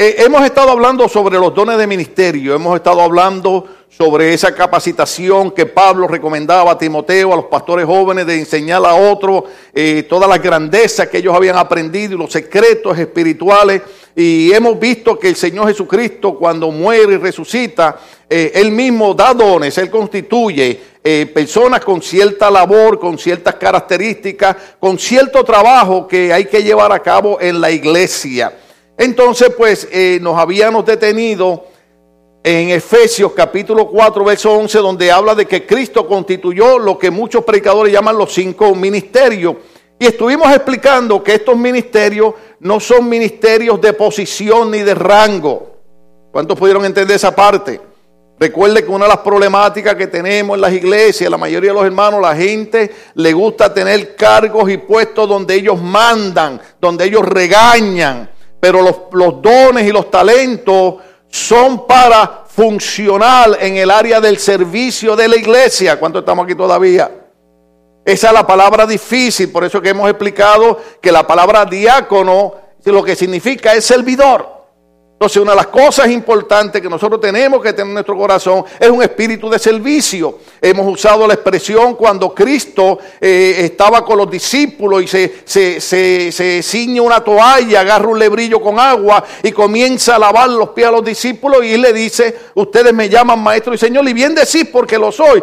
eh, hemos estado hablando sobre los dones de ministerio, hemos estado hablando sobre esa capacitación que Pablo recomendaba a Timoteo, a los pastores jóvenes, de enseñar a otros eh, todas las grandezas que ellos habían aprendido y los secretos espirituales. Y hemos visto que el Señor Jesucristo cuando muere y resucita, eh, Él mismo da dones, Él constituye personas con cierta labor, con ciertas características, con cierto trabajo que hay que llevar a cabo en la iglesia. Entonces, pues nos habíamos detenido en Efesios capítulo 4, verso 11, donde habla de que Cristo constituyó lo que muchos predicadores llaman los cinco ministerios. Y estuvimos explicando que estos ministerios no son ministerios de posición ni de rango. ¿Cuántos pudieron entender esa parte? Recuerde que una de las problemáticas que tenemos en las iglesias, la mayoría de los hermanos, la gente le gusta tener cargos y puestos donde ellos mandan, donde ellos regañan. Pero los, dones y los talentos son para funcionar en el área del servicio de la iglesia. ¿Cuánto estamos aquí todavía? Esa es la palabra difícil, por eso que hemos explicado que la palabra diácono lo que significa es servidor. Entonces, una de las cosas importantes que nosotros tenemos que tener en nuestro corazón es un espíritu de servicio. Hemos usado la expresión cuando Cristo eh, estaba con los discípulos y se, se, se, se, ciñe una toalla, agarra un lebrillo con agua y comienza a lavar los pies a los discípulos y le dice, ustedes me llaman maestro y señor y bien decís porque lo soy.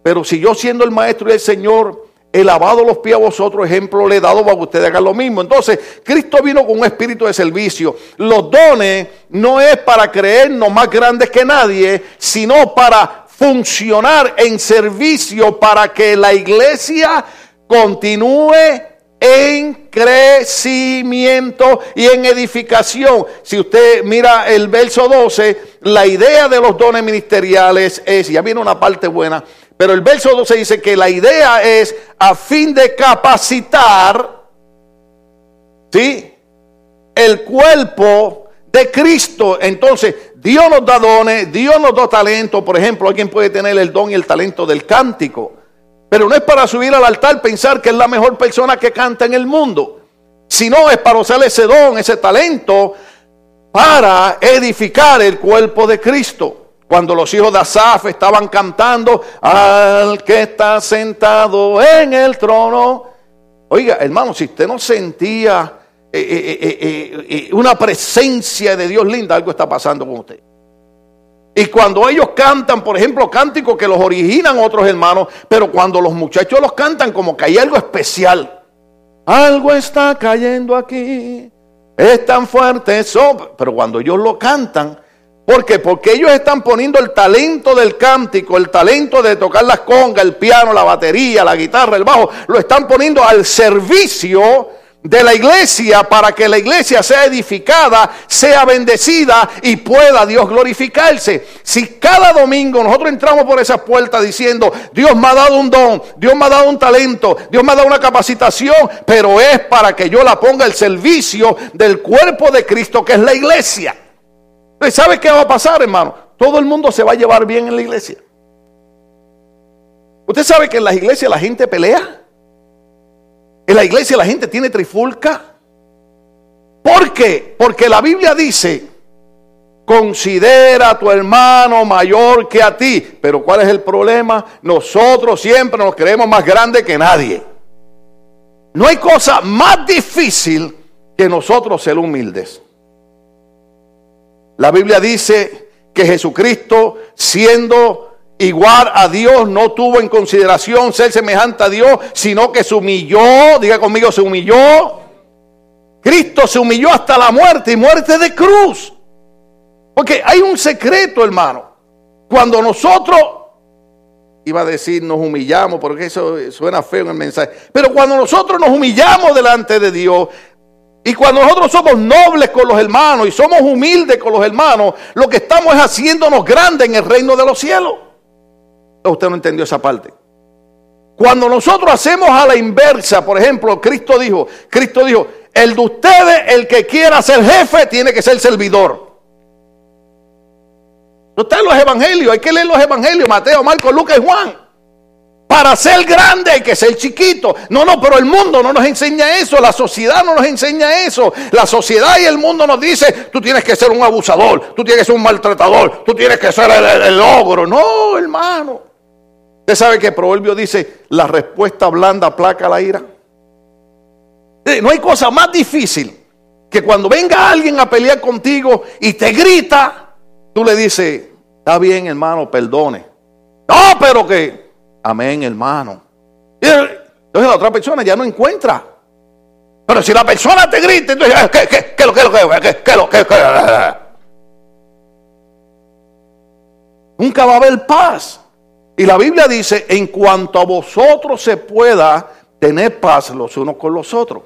Pero si yo siendo el maestro y el Señor he lavado los pies a vosotros, ejemplo le he dado para que ustedes hagan lo mismo. Entonces, Cristo vino con un espíritu de servicio. Los dones no es para creernos más grandes que nadie, sino para funcionar en servicio para que la iglesia continúe en crecimiento y en edificación. Si usted mira el verso 12, la idea de los dones ministeriales es, ya viene una parte buena, pero el verso 12 dice que la idea es a fin de capacitar, ¿sí? El cuerpo de Cristo. Entonces, Dios nos da dones, Dios nos da talento. Por ejemplo, alguien puede tener el don y el talento del cántico. Pero no es para subir al altar pensar que es la mejor persona que canta en el mundo. Sino es para usar ese don, ese talento, para edificar el cuerpo de Cristo. Cuando los hijos de Asaf estaban cantando al que está sentado en el trono. Oiga, hermano, si usted no sentía eh, eh, eh, una presencia de Dios linda, algo está pasando con usted. Y cuando ellos cantan, por ejemplo, cánticos que los originan otros hermanos, pero cuando los muchachos los cantan, como que hay algo especial. Algo está cayendo aquí. Es tan fuerte eso. Pero cuando ellos lo cantan, ¿Por qué? Porque ellos están poniendo el talento del cántico, el talento de tocar las congas, el piano, la batería, la guitarra, el bajo, lo están poniendo al servicio de la iglesia para que la iglesia sea edificada, sea bendecida y pueda Dios glorificarse. Si cada domingo nosotros entramos por esas puertas diciendo, Dios me ha dado un don, Dios me ha dado un talento, Dios me ha dado una capacitación, pero es para que yo la ponga al servicio del cuerpo de Cristo que es la iglesia. ¿Sabe qué va a pasar, hermano? Todo el mundo se va a llevar bien en la iglesia. Usted sabe que en las iglesias la gente pelea. En la iglesia la gente tiene trifulca. ¿Por qué? Porque la Biblia dice, considera a tu hermano mayor que a ti. Pero ¿cuál es el problema? Nosotros siempre nos creemos más grandes que nadie. No hay cosa más difícil que nosotros ser humildes. La Biblia dice que Jesucristo, siendo igual a Dios, no tuvo en consideración ser semejante a Dios, sino que se humilló, diga conmigo, se humilló. Cristo se humilló hasta la muerte y muerte de cruz. Porque hay un secreto, hermano. Cuando nosotros, iba a decir nos humillamos, porque eso suena feo en el mensaje, pero cuando nosotros nos humillamos delante de Dios, y cuando nosotros somos nobles con los hermanos y somos humildes con los hermanos, lo que estamos es haciéndonos grandes en el reino de los cielos. Usted no entendió esa parte. Cuando nosotros hacemos a la inversa, por ejemplo, Cristo dijo, Cristo dijo, el de ustedes, el que quiera ser jefe, tiene que ser servidor. No los evangelios, hay que leer los evangelios, Mateo, Marcos, Lucas y Juan. Para ser grande hay que ser chiquito. No, no, pero el mundo no nos enseña eso, la sociedad no nos enseña eso. La sociedad y el mundo nos dice, tú tienes que ser un abusador, tú tienes que ser un maltratador, tú tienes que ser el, ogro. No, hermano. Usted sabe que el proverbio dice, la respuesta blanda placa la ira. No hay cosa más difícil que cuando venga alguien a pelear contigo y te grita, tú le dices, está bien hermano, perdone. No, pero que Amén, hermano. Entonces la otra persona ya no encuentra. Pero si la persona te grita, entonces, ¿qué, qué, qué, lo, qué, lo, qué, qué, lo, qué, Nunca va a haber paz. Y la Biblia dice, en cuanto a vosotros se pueda tener paz los unos con los otros.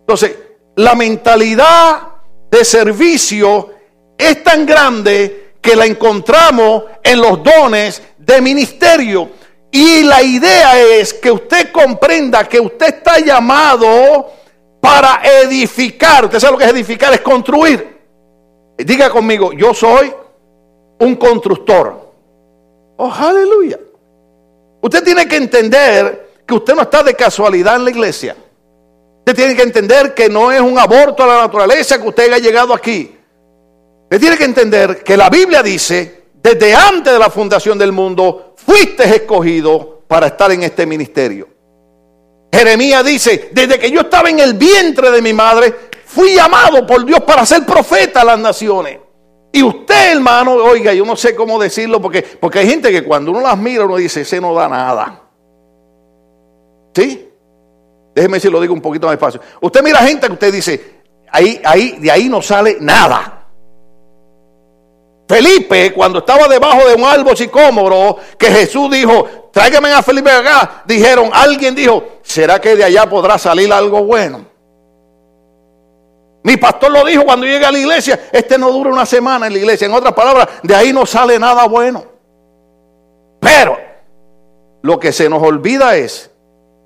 Entonces, la mentalidad de servicio es tan grande que la encontramos en los dones de ministerio. Y la idea es que usted comprenda que usted está llamado para edificar. Usted sabe lo que es edificar, es construir. Diga conmigo, yo soy un constructor. Oh, aleluya. Usted tiene que entender que usted no está de casualidad en la iglesia. Usted tiene que entender que no es un aborto a la naturaleza que usted haya llegado aquí. Usted tiene que entender que la Biblia dice, desde antes de la fundación del mundo, fuiste escogido para estar en este ministerio. Jeremías dice, desde que yo estaba en el vientre de mi madre, fui llamado por Dios para ser profeta a las naciones. Y usted, hermano, oiga, yo no sé cómo decirlo, porque, porque hay gente que cuando uno las mira, uno dice, ese no da nada. ¿Sí? Déjeme si lo digo un poquito más despacio. Usted mira gente que usted dice, ahí, ahí, de ahí no sale nada. Felipe, cuando estaba debajo de un árbol sicómoro, que Jesús dijo, tráigame a Felipe acá, dijeron, alguien dijo, ¿será que de allá podrá salir algo bueno? Mi pastor lo dijo cuando llegué a la iglesia, este no dura una semana en la iglesia. En otras palabras, de ahí no sale nada bueno. Pero lo que se nos olvida es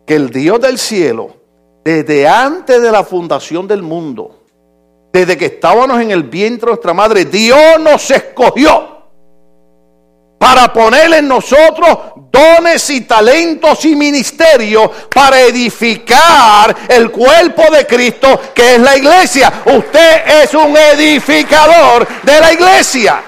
que el Dios del cielo, desde antes de la fundación del mundo, desde que estábamos en el vientre de nuestra madre, Dios nos escogió para poner en nosotros dones y talentos y ministerios para edificar el cuerpo de Cristo que es la iglesia. Usted es un edificador de la iglesia.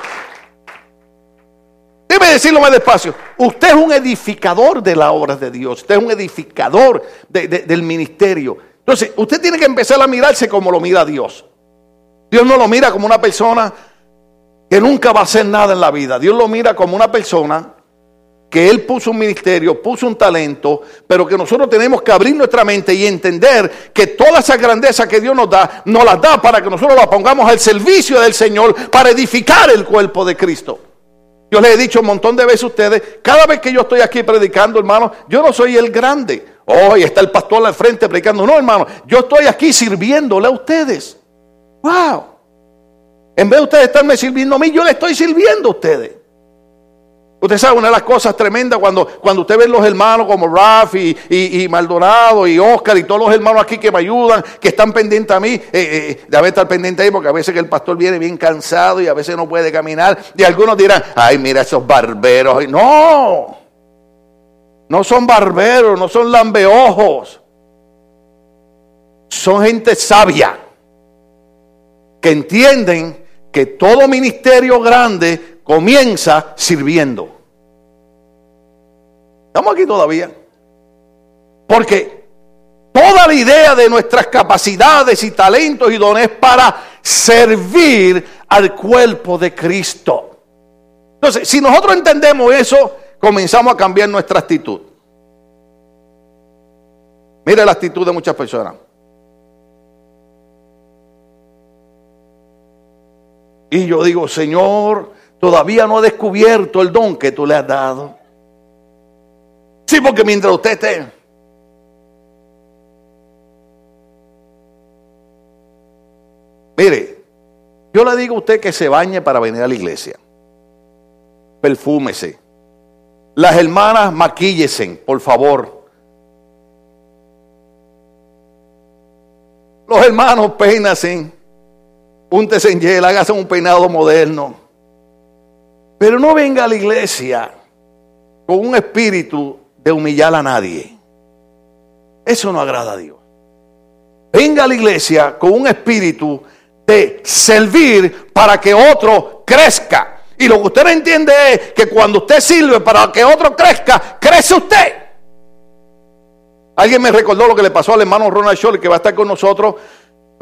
Debe decirlo más despacio. Usted es un edificador de la obra de Dios. Usted es un edificador del ministerio. Entonces, usted tiene que empezar a mirarse como lo mira Dios. Dios no lo mira como una persona que nunca va a hacer nada en la vida. Dios lo mira como una persona que Él puso un ministerio, puso un talento, pero que nosotros tenemos que abrir nuestra mente y entender que toda esa grandeza que Dios nos da, nos la da para que nosotros la pongamos al servicio del Señor, para edificar el cuerpo de Cristo. Yo les he dicho un montón de veces a ustedes, cada vez que yo estoy aquí predicando, hermano, yo no soy el grande. Hoy está el pastor al frente predicando. No, hermano, yo estoy aquí sirviéndole a ustedes. Wow. En vez de ustedes estarme sirviendo a mí, yo le estoy sirviendo a ustedes. Usted sabe, una de las cosas tremendas cuando, cuando usted ve los hermanos como Rafi y, Maldonado y Oscar y todos los hermanos aquí que me ayudan, que están pendientes a mí, eh, eh, de haber estar pendiente ahí, porque a veces que el pastor viene bien cansado y a veces no puede caminar. Y algunos dirán, ay, mira esos barberos. No, no son barberos, no son lambeojos. Son gente sabia que entienden que todo ministerio grande comienza sirviendo. Estamos aquí todavía. Porque toda la idea de nuestras capacidades y talentos y dones para servir al cuerpo de Cristo. Entonces, si nosotros entendemos eso, comenzamos a cambiar nuestra actitud. Mire la actitud de muchas personas. Y yo digo, Señor, todavía no he descubierto el don que tú le has dado. Sí, porque mientras usted esté... Mire, yo le digo a usted que se bañe para venir a la iglesia. Perfúmese. Las hermanas maquíllesen, por favor. Los hermanos peínense úntese en hiel, hágase un peinado moderno. Pero no venga a la iglesia con un espíritu de humillar a nadie. Eso no agrada a Dios. Venga a la iglesia con un espíritu de servir para que otro crezca. Y lo que usted no entiende es que cuando usted sirve para que otro crezca, crece usted. Alguien me recordó lo que le pasó al hermano Ronald Scholl, que va a estar con nosotros.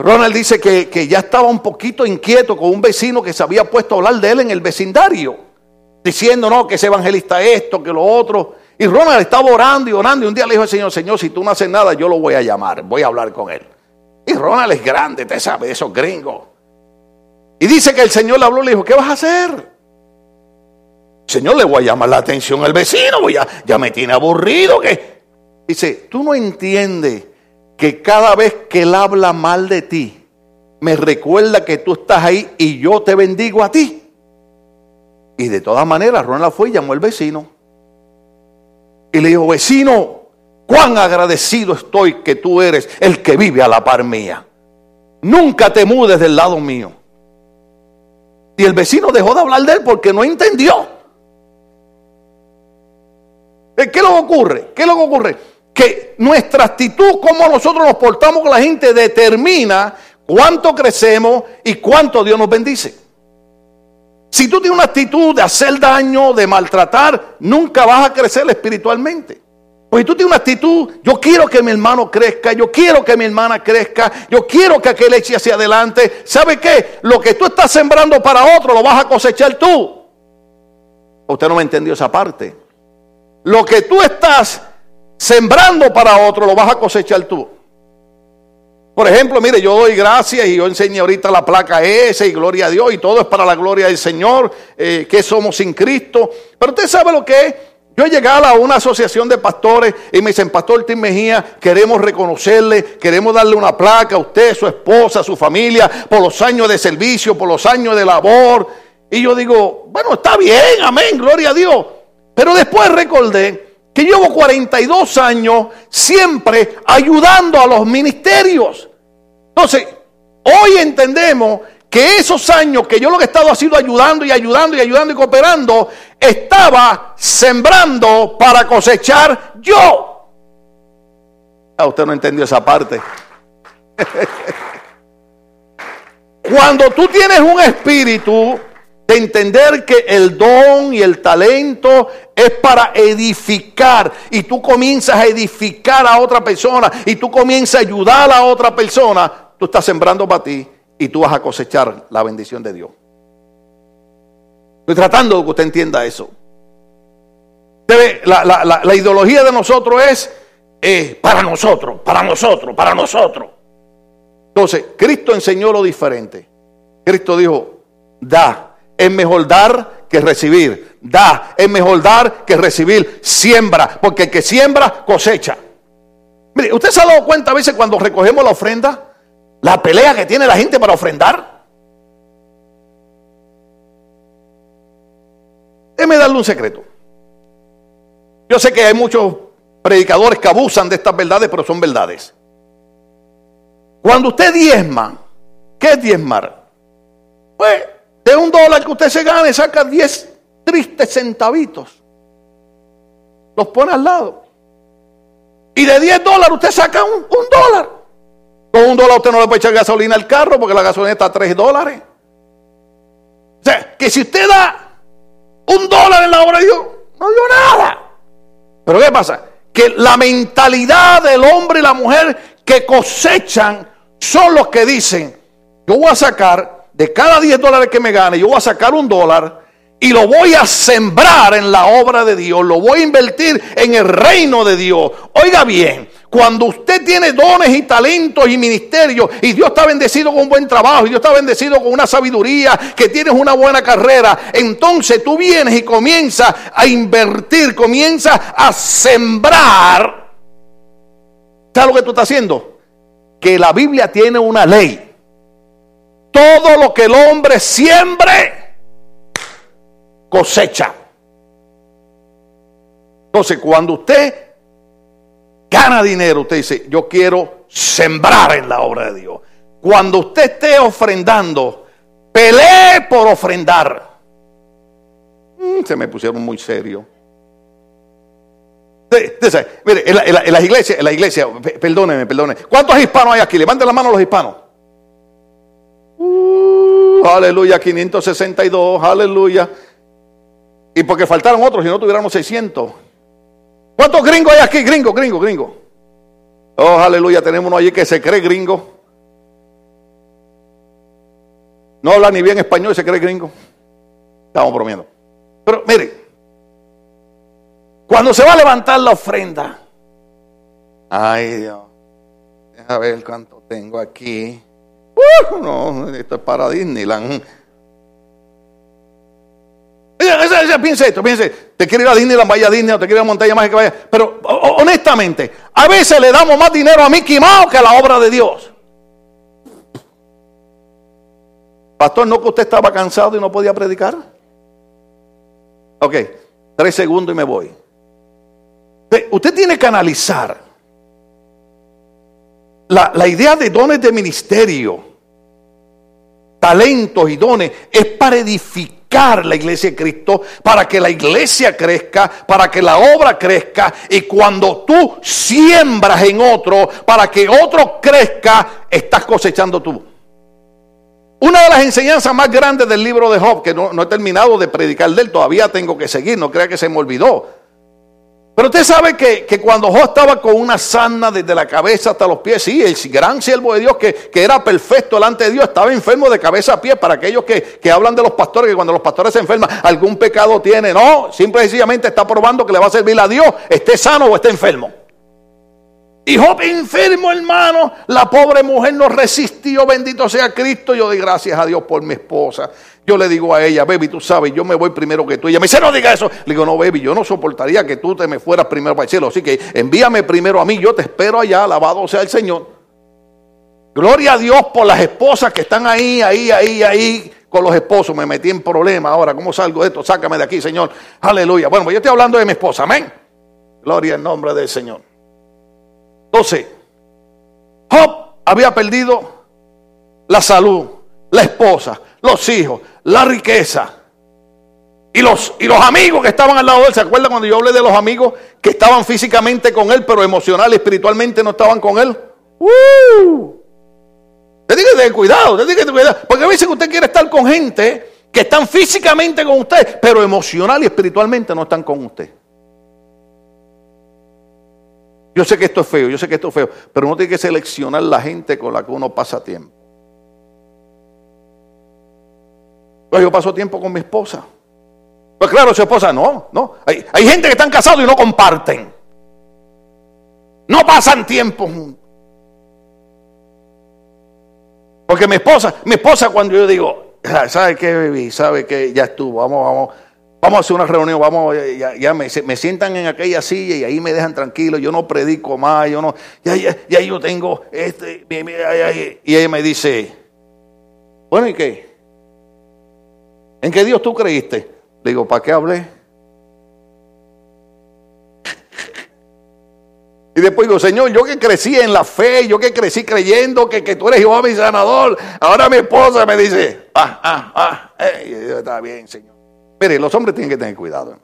Ronald dice que, que, ya estaba un poquito inquieto con un vecino que se había puesto a hablar de él en el vecindario, diciendo, no, que ese evangelista esto, que lo otro. Y Ronald estaba orando y orando y un día le dijo al Señor, Señor, si tú no haces nada, yo lo voy a llamar, voy a hablar con él. Y Ronald es grande, usted sabe, esos gringos. Y dice que el Señor le habló y le dijo, ¿qué vas a hacer? Señor, le voy a llamar la atención al vecino, ya, ya me tiene aburrido. Que... Dice, tú no entiendes que cada vez que él habla mal de ti, me recuerda que tú estás ahí y yo te bendigo a ti. Y de todas maneras, Ronald fue y llamó al vecino. Y le dijo, vecino, cuán agradecido estoy que tú eres el que vive a la par mía. Nunca te mudes del lado mío. Y el vecino dejó de hablar de él porque no entendió. ¿Qué es lo ocurre? ¿Qué es lo ocurre? Que nuestra actitud, como nosotros nos portamos con la gente, determina cuánto crecemos y cuánto Dios nos bendice. Si tú tienes una actitud de hacer daño, de maltratar, nunca vas a crecer espiritualmente. Pues tú tienes una actitud, yo quiero que mi hermano crezca, yo quiero que mi hermana crezca, yo quiero que aquel eche hacia adelante. ¿Sabe qué? Lo que tú estás sembrando para otro lo vas a cosechar tú. Usted no me entendió esa parte. Lo que tú estás sembrando para otro lo vas a cosechar tú. Por ejemplo, mire, yo doy gracias y yo enseñé ahorita la placa S y gloria a Dios y todo es para la gloria del Señor, eh, que somos sin Cristo. Pero usted sabe lo que es yo he llegado a una asociación de pastores y me dicen, Pastor Tim Mejía, queremos reconocerle, queremos darle una placa a usted, su esposa, su familia, por los años de servicio, por los años de labor. Y yo digo, bueno, está bien, amén, gloria a Dios. Pero después recordé que llevo 42 años siempre ayudando a los ministerios. Entonces, hoy entendemos que esos años que yo lo que he estado haciendo ayudando y ayudando y ayudando y cooperando, estaba sembrando para cosechar yo. Ah, usted no entendió esa parte. Cuando tú tienes un espíritu de entender que el don y el talento es para edificar y tú comienzas a edificar a otra persona y tú comienzas a ayudar a otra persona, tú estás sembrando para ti y tú vas a cosechar la bendición de Dios. Estoy tratando de que usted entienda eso. La, la, ideología de nosotros es eh, para nosotros, para nosotros, para nosotros. Entonces, Cristo enseñó lo diferente. Cristo dijo, da, es mejor dar que recibir. Da, es mejor dar que recibir. Siembra, porque el que siembra cosecha. Mire, ¿usted se ha dado cuenta a veces cuando recogemos la ofrenda? La pelea que tiene la gente para ofrendar. Déjeme darle un secreto. Yo sé que hay muchos predicadores que abusan de estas verdades, pero son verdades. Cuando usted diezma, ¿qué es diezmar? Pues de un dólar que usted se gane, saca 10 tristes centavitos. Los pone al lado. Y de 10 dólares usted saca un, dólar. Con un dólar usted no le puede echar gasolina al carro porque la gasolina está a 3 dólares. O sea, que si usted da un dólar en la obra de Dios, no dio nada. Pero ¿qué pasa? Que la mentalidad del hombre y la mujer que cosechan son los que dicen, yo voy a sacar de cada 10 dólares que me gane, yo voy a sacar un dólar y lo voy a sembrar en la obra de Dios, lo voy a invertir en el reino de Dios. Oiga bien, cuando usted tiene dones y talentos y ministerios y Dios está bendecido con un buen trabajo y Dios está bendecido con una sabiduría, que tienes una buena carrera, entonces tú vienes y comienzas a invertir, comienzas a sembrar. ¿Sabes lo que tú estás haciendo? Que la Biblia tiene una ley. Todo lo que el hombre siembre, cosecha. Entonces, cuando usted gana dinero, usted dice, yo quiero sembrar en la obra de Dios. Cuando usted esté ofrendando, pelee por ofrendar. Mm, se me pusieron muy serio. mire, en, las iglesias, la iglesia, perdóneme, perdóneme. ¿Cuántos hispanos hay aquí? Levanten la mano los hispanos. Uh, aleluya, 562, aleluya. Y porque faltaron otros, si no tuviéramos 600. ¿Cuántos gringos hay aquí? Gringo, gringo, gringo. Oh, aleluya, tenemos uno allí que se cree gringo. No habla ni bien español y se cree gringo. Estamos bromeando. Pero mire, cuando se va a levantar la ofrenda, ay Dios, deja ver cuánto tengo aquí. Uh, no, esto es para Disneyland. Piense esto, piense, te quiere ir a Disneyland, vaya a Disney, o te quiere ir a Montaña Mágica, vaya. Pero honestamente, a veces le damos más dinero a Mickey Mouse que a la obra de Dios. Pastor, ¿no que usted estaba cansado y no podía predicar? Ok, tres segundos y me voy. Usted tiene que analizar la, la idea de dones de ministerio, talentos y dones, es para edificar la iglesia de Cristo, para que la iglesia crezca, para que la obra crezca, y cuando tú siembras en otro, para que otro crezca, estás cosechando tú. Una de las enseñanzas más grandes del libro de Job, que no, he terminado de predicar de él, todavía tengo que seguir, no crea que se me olvidó. Pero usted sabe que, cuando Job estaba con una sana desde la cabeza hasta los pies, sí, el gran siervo de Dios que, que, era perfecto delante de Dios, estaba enfermo de cabeza a pie. Para aquellos que, que, hablan de los pastores, que cuando los pastores se enferman, algún pecado tiene. No, simple y sencillamente está probando que le va a servir a Dios, esté sano o esté enfermo. Y Job enfermo, hermano. La pobre mujer no resistió. Bendito sea Cristo. Yo doy gracias a Dios por mi esposa. Yo le digo a ella, baby, tú sabes, yo me voy primero que tú. Ella me dice, no diga eso. Le digo, no, baby, yo no soportaría que tú te me fueras primero para el cielo. Así que envíame primero a mí. Yo te espero allá. Alabado sea el Señor. Gloria a Dios por las esposas que están ahí, ahí, ahí, ahí con los esposos. Me metí en problemas. Ahora, ¿cómo salgo de esto? Sácame de aquí, Señor. Aleluya. Bueno, pues yo estoy hablando de mi esposa. Amén. Gloria en nombre del Señor. Entonces, Job había perdido la salud, la esposa, los hijos, la riqueza. Y los, y los amigos que estaban al lado de él, ¿se acuerdan cuando yo hablé de los amigos que estaban físicamente con él, pero emocional y espiritualmente no estaban con él? ¡Uh! Usted tiene que tener cuidado, usted tiene que tener cuidado. Porque a veces usted quiere estar con gente que están físicamente con usted, pero emocional y espiritualmente no están con usted. Yo sé que esto es feo, yo sé que esto es feo, pero uno tiene que seleccionar la gente con la que uno pasa tiempo. Pues yo paso tiempo con mi esposa. Pues claro, su esposa no, no. Hay, hay gente que están casados y no comparten. No pasan tiempo. Porque mi esposa, mi esposa cuando yo digo, ¿sabe qué, baby? ¿Sabe qué? Ya estuvo, vamos, vamos Vamos a hacer una reunión, vamos, ya, me, sientan en aquella silla y ahí me dejan tranquilo, yo no predico más, yo no, ya, ya, yo tengo este, y ella me dice, bueno, ¿y qué? ¿En qué Dios tú creíste? Le digo, ¿para qué hablé? Y después digo, Señor, yo que crecí en la fe, yo que crecí creyendo que, que tú eres Jehová mi sanador, ahora mi esposa me dice, ah, ah, ah, eh, está bien, Señor. Mire, los hombres tienen que tener cuidado.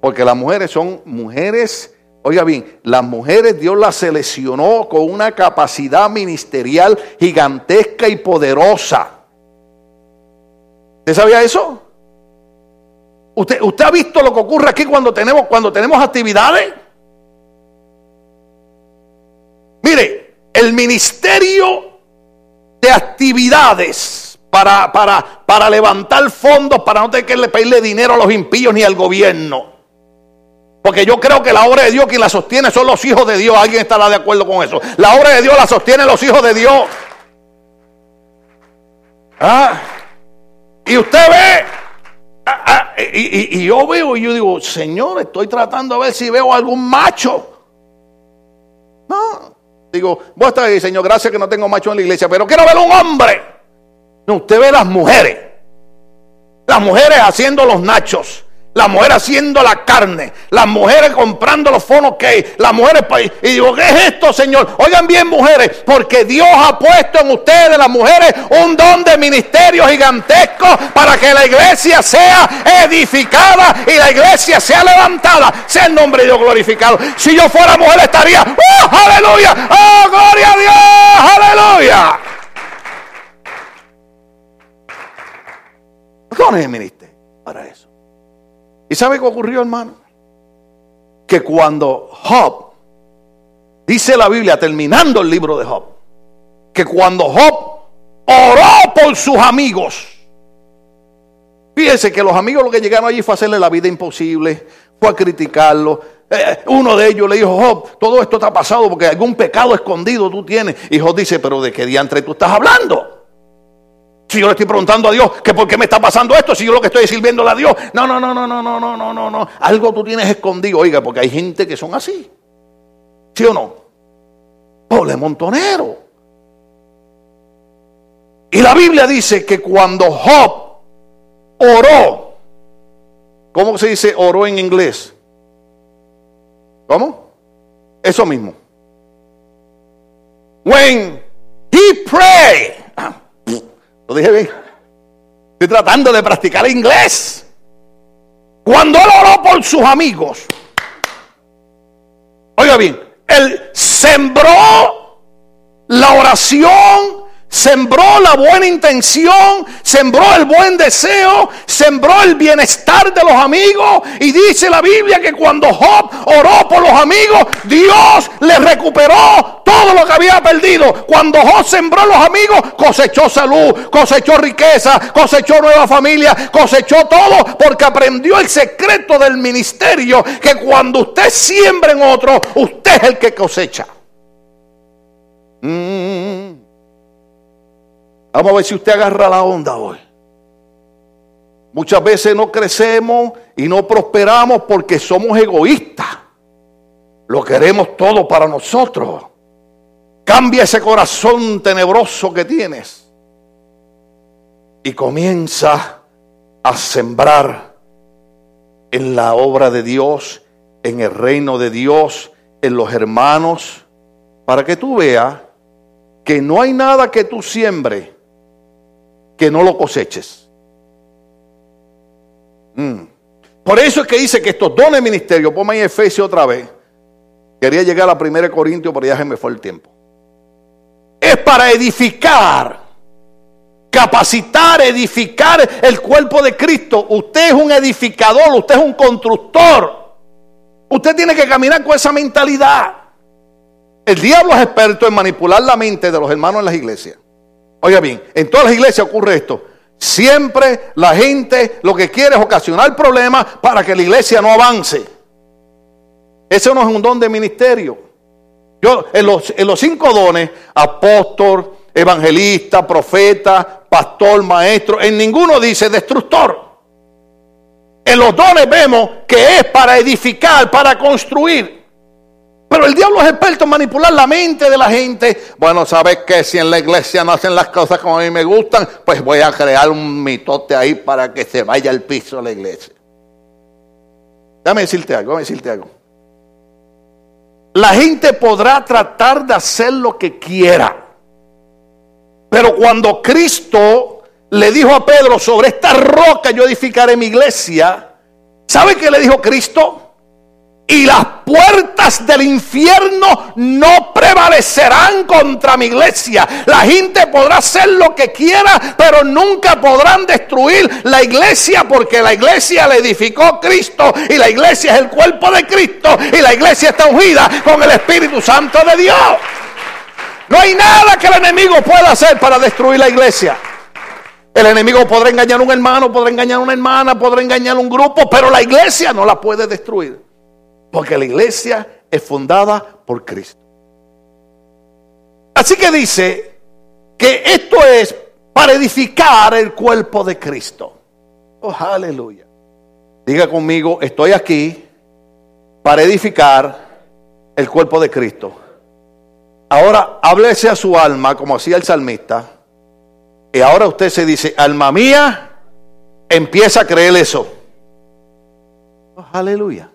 Porque las mujeres son mujeres, oiga bien, las mujeres Dios las seleccionó con una capacidad ministerial gigantesca y poderosa. ¿Usted sabía eso? ¿Usted, ¿Usted ha visto lo que ocurre aquí cuando tenemos, cuando tenemos actividades? Mire, el ministerio de actividades para, para, para levantar fondos, para no tener que pedirle dinero a los impíos ni al gobierno. Porque yo creo que la obra de Dios quien la sostiene son los hijos de Dios. ¿Alguien estará de acuerdo con eso? La obra de Dios la sostiene los hijos de Dios. Ah, y usted ve, ah, ah, y, yo veo y yo digo, Señor, estoy tratando a ver si veo algún macho. No, digo, vos estás ahí, Señor, gracias que no tengo macho en la iglesia, pero quiero ver un hombre. No, usted ve las mujeres. Las mujeres haciendo los nachos. La mujer haciendo la carne, las mujeres comprando los fonos que, las mujeres y digo, ¿qué es esto, Señor? Oigan bien, mujeres, porque Dios ha puesto en ustedes, las mujeres, un don de ministerio gigantesco para que la iglesia sea edificada y la iglesia sea levantada, sea el nombre de Dios glorificado. Si yo fuera mujer estaría, ¡oh, aleluya! ¡Oh, gloria a Dios! ¡Aleluya! Dones de ministerio para eso. ¿Y sabe qué ocurrió, hermano? Que cuando Job, dice la Biblia, terminando el libro de Job, que cuando Job oró por sus amigos, fíjense que los amigos lo que llegaron allí fue a hacerle la vida imposible, fue a criticarlo. Eh, uno de ellos le dijo, Job, todo esto está pasado porque algún pecado escondido tú tienes. Y Job dice, pero ¿de qué diantre tú estás hablando? Si yo le estoy preguntando a Dios que por qué me está pasando esto, si yo lo que estoy sirviéndole a Dios. No, no, no, no, no, no, no, no, no, no. Algo tú tienes escondido, oiga, porque hay gente que son así. ¿Sí o no? Pobre montonero. Y la Biblia dice que cuando Job oró, ¿cómo se dice oró en inglés? ¿Cómo? Eso mismo. When he prayed dije bien. Estoy tratando de practicar inglés. Cuando él oró por sus amigos, oiga bien, él sembró la oración sembró la buena intención, sembró el buen deseo, sembró el bienestar de los amigos. Y dice la Biblia que cuando Job oró por los amigos, Dios le recuperó todo lo que había perdido. Cuando Job sembró los amigos, cosechó salud, cosechó riqueza, cosechó nueva familia, cosechó todo, porque aprendió el secreto del ministerio, que cuando usted siembra en otro, usted es el que cosecha. Mm. Vamos a ver si usted agarra la onda hoy. Muchas veces no crecemos y no prosperamos porque somos egoístas. Lo queremos todo para nosotros. Cambia ese corazón tenebroso que tienes y comienza a sembrar en la obra de Dios, en el reino de Dios, en los hermanos, para que tú veas que no hay nada que tú siembres que no lo coseches. Mm. Por eso es que dice que estos dones de ministerio, ponme en Efesios otra vez. Quería llegar a 1 Corintios, pero ya se me fue el tiempo. Es para edificar, capacitar, edificar el cuerpo de Cristo. Usted es un edificador, usted es un constructor. Usted tiene que caminar con esa mentalidad. El diablo es experto en manipular la mente de los hermanos en las iglesias. Oiga bien, en todas las iglesias ocurre esto. Siempre la gente lo que quiere es ocasionar problemas para que la iglesia no avance. Ese no es un don de ministerio. Yo, en los, en los cinco dones, apóstol, evangelista, profeta, pastor, maestro, en ninguno dice destructor. En los dones vemos que es para edificar, para construir. Pero el diablo es experto en manipular la mente de la gente. Bueno, ¿sabes que Si en la iglesia no hacen las cosas como a mí me gustan, pues voy a crear un mitote ahí para que se vaya al piso de la iglesia. Déjame decirte algo, déjame decirte algo. La gente podrá tratar de hacer lo que quiera. Pero cuando Cristo le dijo a Pedro, sobre esta roca yo edificaré mi iglesia, ¿sabe qué le dijo Cristo? Y las puertas del infierno no prevalecerán contra mi iglesia. La gente podrá hacer lo que quiera, pero nunca podrán destruir la iglesia porque la iglesia la edificó Cristo y la iglesia es el cuerpo de Cristo y la iglesia está ungida con el Espíritu Santo de Dios. No hay nada que el enemigo pueda hacer para destruir la iglesia. El enemigo podrá engañar a un hermano, podrá engañar a una hermana, podrá engañar a un grupo, pero la iglesia no la puede destruir. Porque la iglesia es fundada por Cristo. Así que dice que esto es para edificar el cuerpo de Cristo. Oh, aleluya. Diga conmigo, estoy aquí para edificar el cuerpo de Cristo. Ahora háblese a su alma, como hacía el salmista. Y ahora usted se dice, alma mía, empieza a creer eso. Aleluya.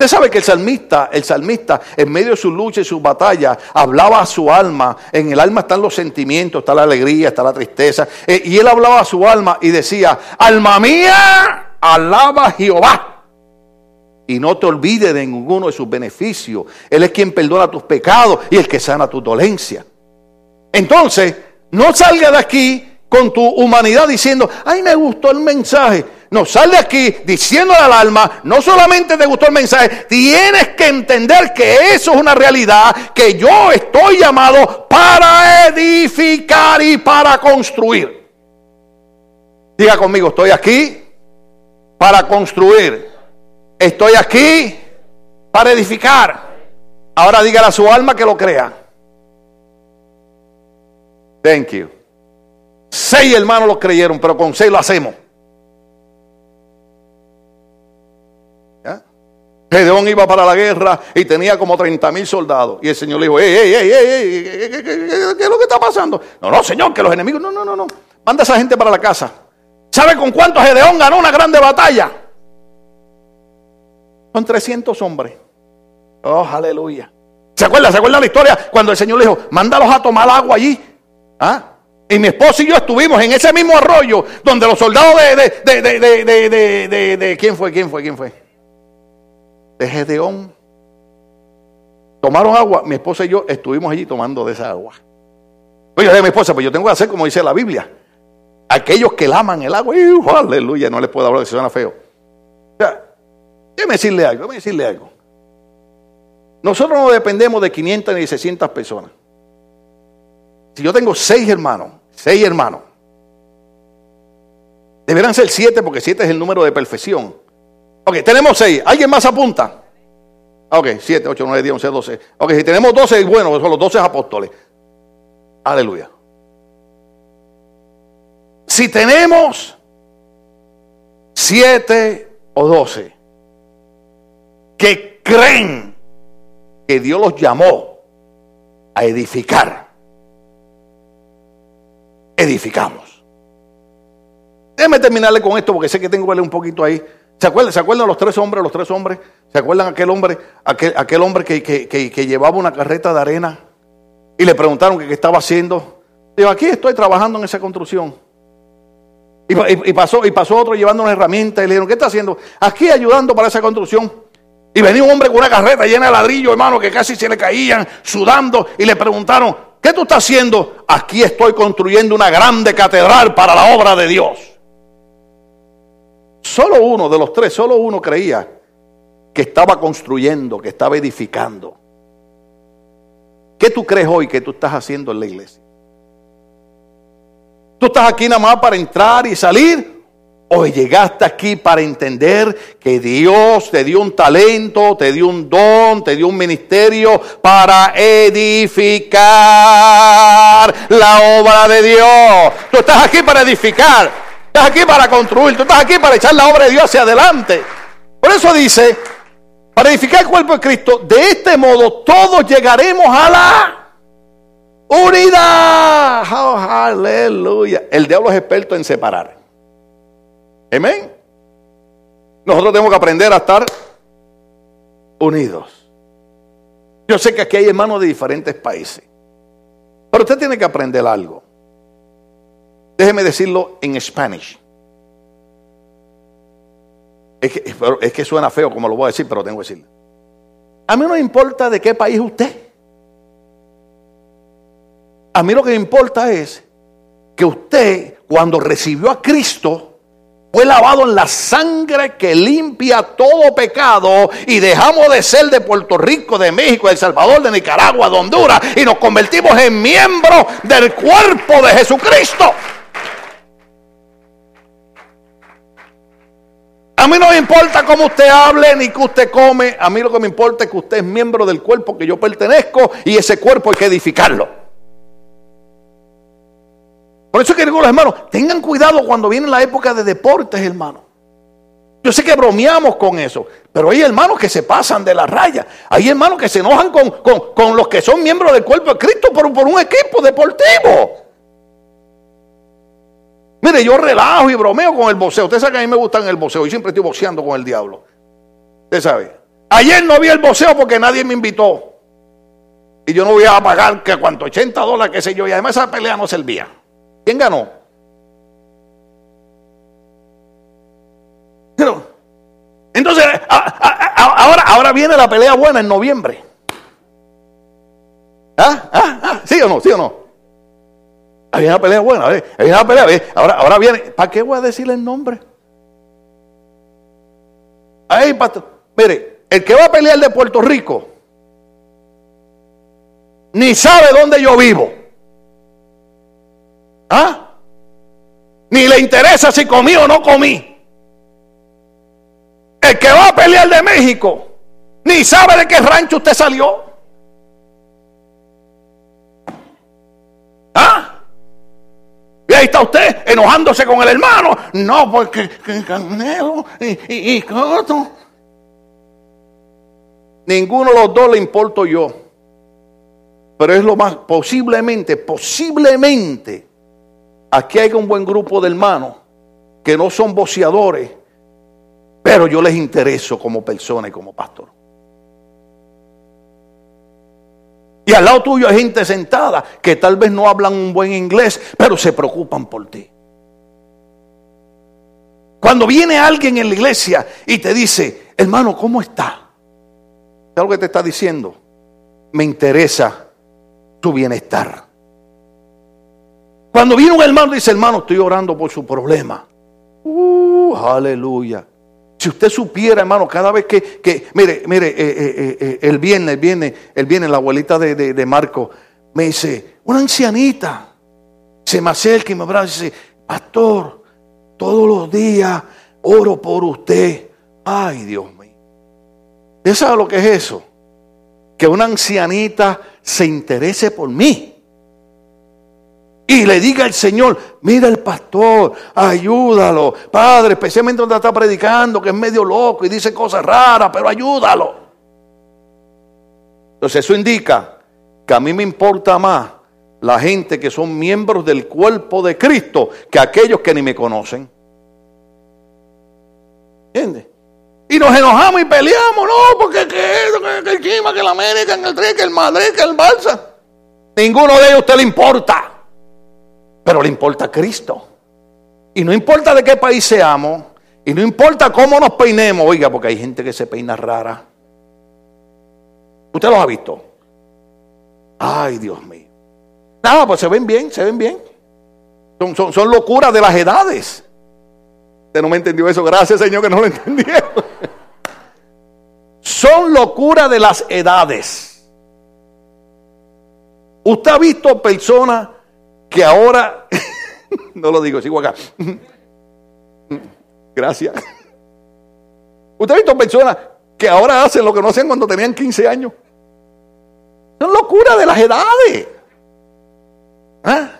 Usted sabe que el salmista, el salmista, en medio de su lucha y su batalla, hablaba a su alma. En el alma están los sentimientos, está la alegría, está la tristeza. Eh, y él hablaba a su alma y decía, alma mía, alaba a Jehová. Y no te olvides de ninguno de sus beneficios. Él es quien perdona tus pecados y el que sana tu dolencia. Entonces, no salga de aquí con tu humanidad diciendo, ay, me gustó el mensaje. No, sal de aquí diciendo al alma, no solamente te gustó el mensaje, tienes que entender que eso es una realidad, que yo estoy llamado para edificar y para construir. Diga conmigo, estoy aquí para construir. Estoy aquí para edificar. Ahora dígale a su alma que lo crea. Thank you. Seis hermanos lo creyeron, pero con seis lo hacemos. Gedeón iba para la guerra y tenía como 30 mil soldados. Y el Señor le dijo, ey, ey, ey, ey, ¿qué, es lo que está pasando? No, no, Señor, que los enemigos, no, no, no, no. Manda a esa gente para la casa. ¿Sabe con cuántos Gedeón ganó una grande batalla? Son 300 hombres. Oh, aleluya. ¿Se acuerda? ¿Se acuerda la historia? Cuando el Señor le dijo, mándalos a tomar agua allí. ¿Ah? Y mi esposo y yo estuvimos en ese mismo arroyo donde los soldados de, de, de, de, de, de ¿quién fue? ¿Quién fue? ¿Quién fue? De Gedeón. Tomaron agua. Mi esposa y yo estuvimos allí tomando de esa agua. Oye, de mi esposa, pues yo tengo que hacer como dice la Biblia. Aquellos que laman el agua, aleluya, no les puedo hablar, que suena feo. O sea, déjeme decirle algo, déjeme decirle algo. Nosotros no dependemos de 500 ni de 600 personas. Si yo tengo seis hermanos, seis hermanos, deberán ser siete porque siete es el número de perfección. Ok, tenemos seis. ¿Alguien más apunta? Ok, siete, ocho, nueve, diez, once, doce. Ok, si tenemos doce, bueno, son los doce apóstoles. Aleluya. Si tenemos siete o doce que creen que Dios los llamó a edificar edificamos. Déjeme terminarle con esto porque sé que tengo que verle un poquito ahí. ¿Se acuerdan, ¿Se acuerdan los tres hombres? Los tres hombres. ¿Se acuerdan aquel hombre, aquel, aquel hombre que, que, llevaba una carreta de arena? Y le preguntaron qué estaba haciendo. Dijo, aquí estoy trabajando en esa construcción. Y, pasó, y pasó otro llevando una herramienta y le dijeron, ¿qué está haciendo? Aquí ayudando para esa construcción. Y venía un hombre con una carreta llena de ladrillo, hermano, que casi se le caían, sudando, y le preguntaron, ¿Qué tú estás haciendo? Aquí estoy construyendo una grande catedral para la obra de Dios. Solo uno de los tres, solo uno creía que estaba construyendo, que estaba edificando. ¿Qué tú crees hoy que tú estás haciendo en la iglesia? ¿Tú estás aquí nada más para entrar y salir? Hoy llegaste aquí para entender que Dios te dio un talento, te dio un don, te dio un ministerio para edificar la obra de Dios. Tú estás aquí para edificar, estás aquí para construir, tú estás aquí para echar la obra de Dios hacia adelante. Por eso dice, para edificar el cuerpo de Cristo, de este modo todos llegaremos a la unidad. Oh, aleluya. El diablo es experto en separar. Amén. Nosotros tenemos que aprender a estar unidos. Yo sé que aquí hay hermanos de diferentes países. Pero usted tiene que aprender algo. Déjeme decirlo en Spanish. Es que, suena feo como lo voy a decir, pero tengo que decirlo. A mí no me importa de qué país usted. A mí lo que importa es que usted, cuando recibió a Cristo, fue lavado en la sangre que limpia todo pecado y dejamos de ser de Puerto Rico, de México, de El Salvador, de Nicaragua, de Honduras y nos convertimos en miembros del cuerpo de Jesucristo. A mí no me importa cómo usted hable ni que usted come, a mí lo que me importa es que usted es miembro del cuerpo que yo pertenezco y ese cuerpo hay que edificarlo. Por eso que digo, hermanos, tengan cuidado cuando viene la época de deportes, hermano. Yo sé que bromeamos con eso, pero hay hermanos que se pasan de la raya. Hay hermanos que se enojan con, los que son miembros del cuerpo de Cristo por, por un equipo deportivo. Mire, yo relajo y bromeo con el boxeo. Usted sabe que a mí me gusta el boxeo. Yo siempre estoy boxeando con el diablo. Usted sabe. Ayer no vi el boxeo porque nadie me invitó. Y yo no voy a pagar que cuánto, 80 dólares, qué sé yo. Y además esa pelea no servía. ¿Quién ganó? Entonces, ahora, ahora viene la pelea buena en noviembre. ¿Ah? ¿Ah? ¿Ah? ¿Sí o no? ¿Sí o no? Había una pelea buena, había una pelea. Ahora, ahora viene. ¿Para qué voy a decirle el nombre? Ahí, pastor. Mire, el que va a pelear de Puerto Rico ni sabe dónde yo vivo. ¿Ah? Ni le interesa si comí o no comí. El que va a pelear de México ni sabe de qué rancho usted salió. ¿Ah? Y ahí está usted enojándose con el hermano. No, porque Canelo y, y Ninguno de los dos le importo yo. Pero es lo más, posiblemente, posiblemente, aquí hay un buen grupo de hermanos que no son boceadores, pero yo les intereso como persona y como pastor. Y al lado tuyo hay gente sentada que tal vez no hablan un buen inglés, pero se preocupan por ti. Cuando viene alguien en la iglesia y te dice, hermano, ¿cómo está? ¿Sabes lo que te está diciendo? Me interesa tu bienestar. Cuando viene un hermano y dice, hermano, estoy orando por su problema. Uh, aleluya. Si usted supiera, hermano, cada vez que, mire, mire, eh, eh, eh, el viernes, el viernes, el viernes, la abuelita de, de, Marco me dice, una ancianita, se me acerca y me abraza y dice, pastor, todos los días oro por usted. Ay, Dios mío. ¿Usted sabe lo que es eso? Que una ancianita se interese por mí y le diga al Señor, mira el pastor, ayúdalo, Padre, especialmente donde está predicando, que es medio loco y dice cosas raras, pero ayúdalo. Entonces eso indica que a mí me importa más la gente que son miembros del cuerpo de Cristo que aquellos que ni me conocen. ¿Entiendes? Y nos enojamos y peleamos, no, porque que, que, que el clima, que la América, que el Tri, que el Madrid, que el Barça. Ninguno de ellos usted le importa pero le importa Cristo. Y no importa de qué país seamos, y no importa cómo nos peinemos, oiga, porque hay gente que se peina rara. ¿Usted los ha visto? Ay, Dios mío. Nada, pues se ven bien, se ven bien. Son, son, locuras de las edades. Usted no me entendió eso, gracias Señor que no lo entendieron. son locuras de las edades. Usted ha visto personas que ahora, no lo digo, sigo acá. Gracias. Usted ha visto personas que ahora hacen lo que no hacían cuando tenían 15 años. Son locuras de las edades. ¿Ah?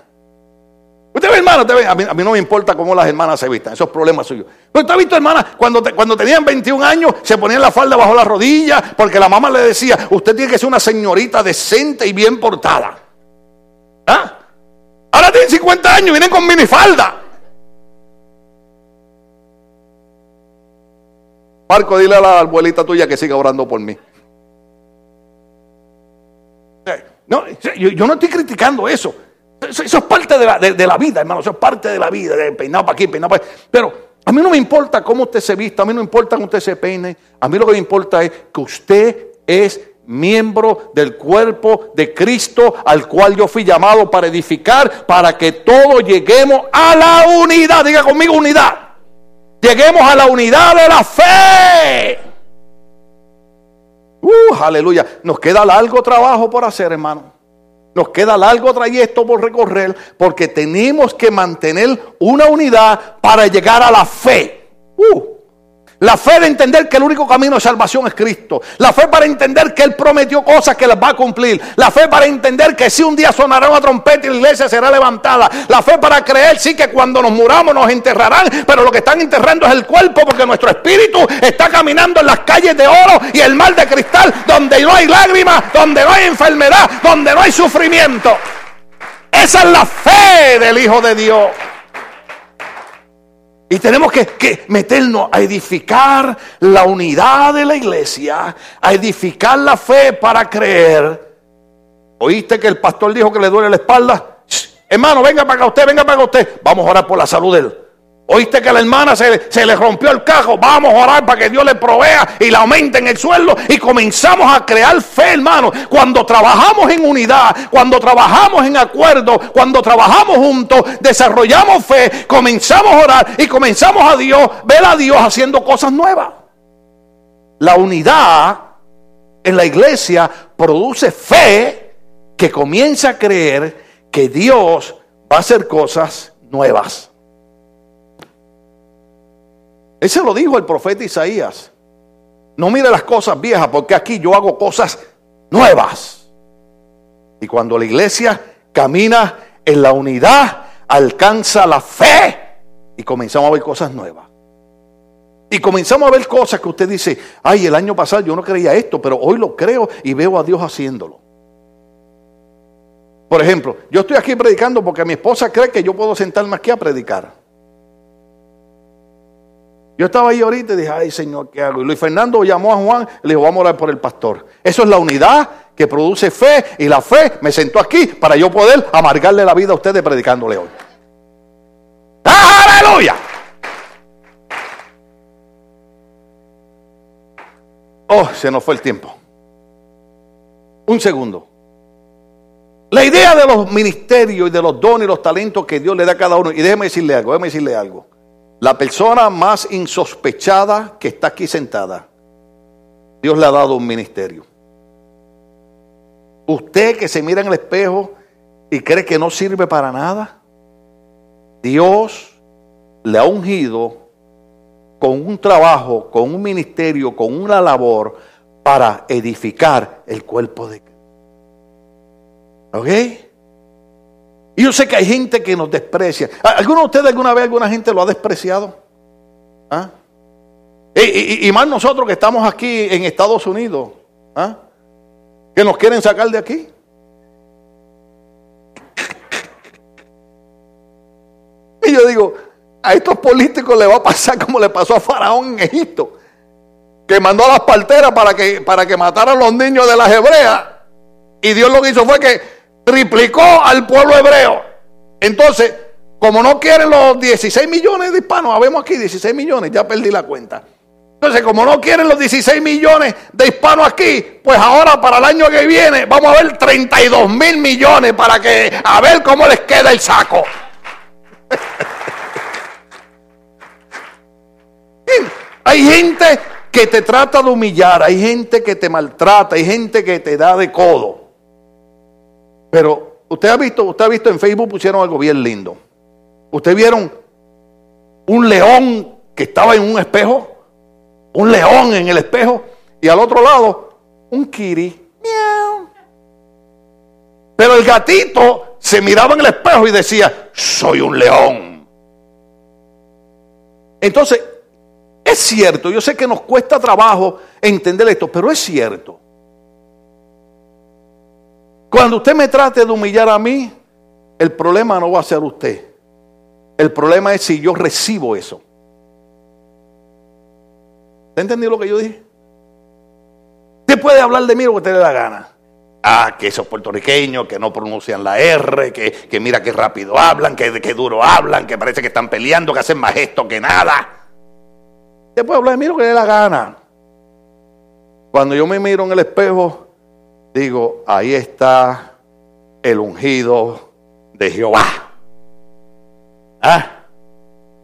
Usted ve, hermano, a, mí, no me importa cómo las hermanas se vistan, esos problemas suyos. Pero usted ha visto, hermanas, cuando, cuando tenían 21 años, se ponían la falda bajo la rodilla, porque la mamá le decía, usted tiene que ser una señorita decente y bien portada. ¿Ah? Ahora tienen 50 años, vienen con minifalda. Marco, dile a la abuelita tuya que siga orando por mí. No, yo, no estoy criticando eso. Eso, es parte de la, vida, hermano. Eso es parte de la vida. De peinado para aquí, peinado para aquí. Pero a mí no me importa cómo usted se vista. A mí no me importa cómo usted se peine. A mí lo que me importa es que usted es miembro del cuerpo de Cristo al cual yo fui llamado para edificar, para que todos lleguemos a la unidad. Diga conmigo unidad. Lleguemos a la unidad de la fe. Uh, aleluya. Nos queda largo trabajo por hacer, hermano. Nos queda largo trayecto por recorrer porque tenemos que mantener una unidad para llegar a la fe. Uh, la fe de entender que el único camino de salvación es Cristo. La fe para entender que Él prometió cosas que las va a cumplir. La fe para entender que si un día sonará una trompeta y la iglesia será levantada. La fe para creer, sí, que cuando nos muramos nos enterrarán. Pero lo que están enterrando es el cuerpo porque nuestro espíritu está caminando en las calles de oro y el mar de cristal donde no hay lágrimas, donde no hay enfermedad, donde no hay sufrimiento. Esa es la fe del Hijo de Dios. Y tenemos que, que, meternos a edificar la unidad de la iglesia, a edificar la fe para creer. ¿Oíste que el pastor dijo que le duele la espalda? hermano, venga para acá usted, venga para acá usted. Vamos a orar por la salud de él. Oíste que la hermana se, se, le rompió el cajo. Vamos a orar para que Dios le provea y le aumente en el sueldo. Y comenzamos a crear fe, hermano. Cuando trabajamos en unidad, cuando trabajamos en acuerdo, cuando trabajamos juntos, desarrollamos fe, comenzamos a orar y comenzamos a Dios, ver a Dios haciendo cosas nuevas. La unidad en la iglesia produce fe que comienza a creer que Dios va a hacer cosas nuevas. Ese lo dijo el profeta Isaías. No mire las cosas viejas, porque aquí yo hago cosas nuevas. Y cuando la iglesia camina en la unidad, alcanza la fe y comenzamos a ver cosas nuevas. Y comenzamos a ver cosas que usted dice, ay, el año pasado yo no creía esto, pero hoy lo creo y veo a Dios haciéndolo. Por ejemplo, yo estoy aquí predicando porque mi esposa cree que yo puedo sentarme aquí a predicar. Yo estaba ahí ahorita y dije, ay Señor, ¿qué hago? Y Luis Fernando llamó a Juan y le dijo, vamos a orar por el pastor. Eso es la unidad que produce fe y la fe me sentó aquí para yo poder amargarle la vida a ustedes predicándole hoy. ¡Aleluya! Oh, se nos fue el tiempo. Un segundo. La idea de los ministerios y de los dones y los talentos que Dios le da a cada uno. Y déjeme decirle algo, déjeme decirle algo. La persona más insospechada que está aquí sentada, Dios le ha dado un ministerio. Usted que se mira en el espejo y cree que no sirve para nada, Dios le ha ungido con un trabajo, con un ministerio, con una labor para edificar el cuerpo de Cristo. ¿Ok? Y yo sé que hay gente que nos desprecia. ¿Alguno de ustedes alguna vez alguna gente lo ha despreciado? ¿Ah? Y, más nosotros que estamos aquí en Estados Unidos, ¿ah? que nos quieren sacar de aquí. Y yo digo, a estos políticos le va a pasar como le pasó a Faraón en Egipto, que mandó a las parteras para que, para que mataran a los niños de las hebreas. Y Dios lo que hizo fue que triplicó al pueblo hebreo. Entonces, como no quieren los 16 millones de hispanos, habemos aquí 16 millones, ya perdí la cuenta. Entonces, como no quieren los 16 millones de hispanos aquí, pues ahora para el año que viene vamos a ver 32 mil millones para que a ver cómo les queda el saco. hay gente que te trata de humillar, hay gente que te maltrata, hay gente que te da de codo. Pero usted ha visto, usted ha visto en Facebook pusieron algo bien lindo. Usted vieron un león que estaba en un espejo, un león en el espejo y al otro lado un kiri. Pero el gatito se miraba en el espejo y decía, soy un león. Entonces, es cierto, yo sé que nos cuesta trabajo entender esto, pero es cierto. Cuando usted me trate de humillar a mí, el problema no va a ser usted. El problema es si yo recibo eso. ¿Te entendió lo que yo dije? Usted puede hablar de mí lo que usted le da gana. Ah, que esos puertorriqueños que no pronuncian la R, que, mira qué rápido hablan, que, que duro hablan, que parece que están peleando, que hacen más esto que nada. Usted puede hablar de mí lo que le da gana. Cuando yo me miro en el espejo, digo, ahí está el ungido de Jehová. ¿Ah?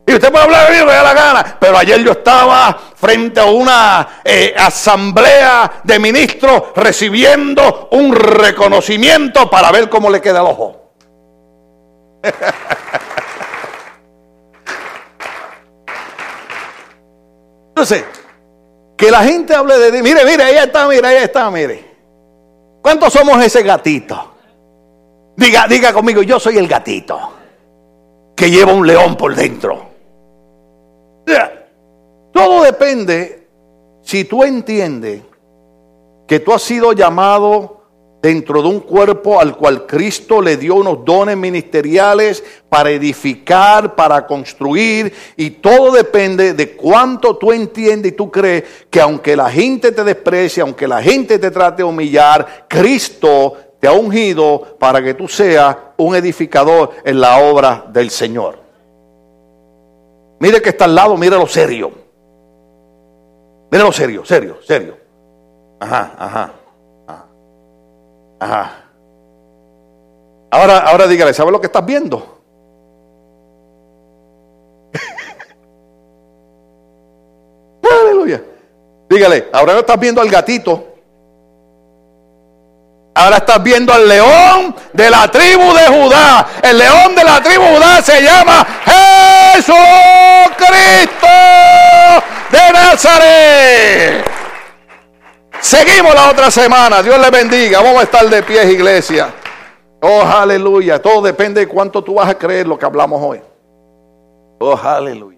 Y usted puede hablar de mí, da la gana. Pero ayer yo estaba frente a una eh, asamblea de ministros recibiendo un reconocimiento para ver cómo le queda el ojo. Entonces, que la gente hable de... Mire, mire, ahí está, mire, ahí está, mire. ¿Cuántos somos ese gatito? Diga, diga conmigo, yo soy el gatito que lleva un león por dentro. Todo depende si tú entiendes que tú has sido llamado dentro de un cuerpo al cual Cristo le dio unos dones ministeriales para edificar, para construir, y todo depende de cuánto tú entiendes y tú crees que aunque la gente te desprecie, aunque la gente te trate de humillar, Cristo te ha ungido para que tú seas un edificador en la obra del Señor. Mire que está al lado, mire lo serio. Mire lo serio, serio, serio. Ajá, ajá. Ahora, ahora dígale, ¿sabe lo que estás viendo? Aleluya. Dígale, ahora no estás viendo al gatito. Ahora estás viendo al león de la tribu de Judá. El león de la tribu de Judá se llama Jesucristo de Nazaret. Seguimos la otra semana. Dios le bendiga. Vamos a estar de pie, iglesia. Oh, aleluya. Todo depende de cuánto tú vas a creer lo que hablamos hoy. Oh, aleluya.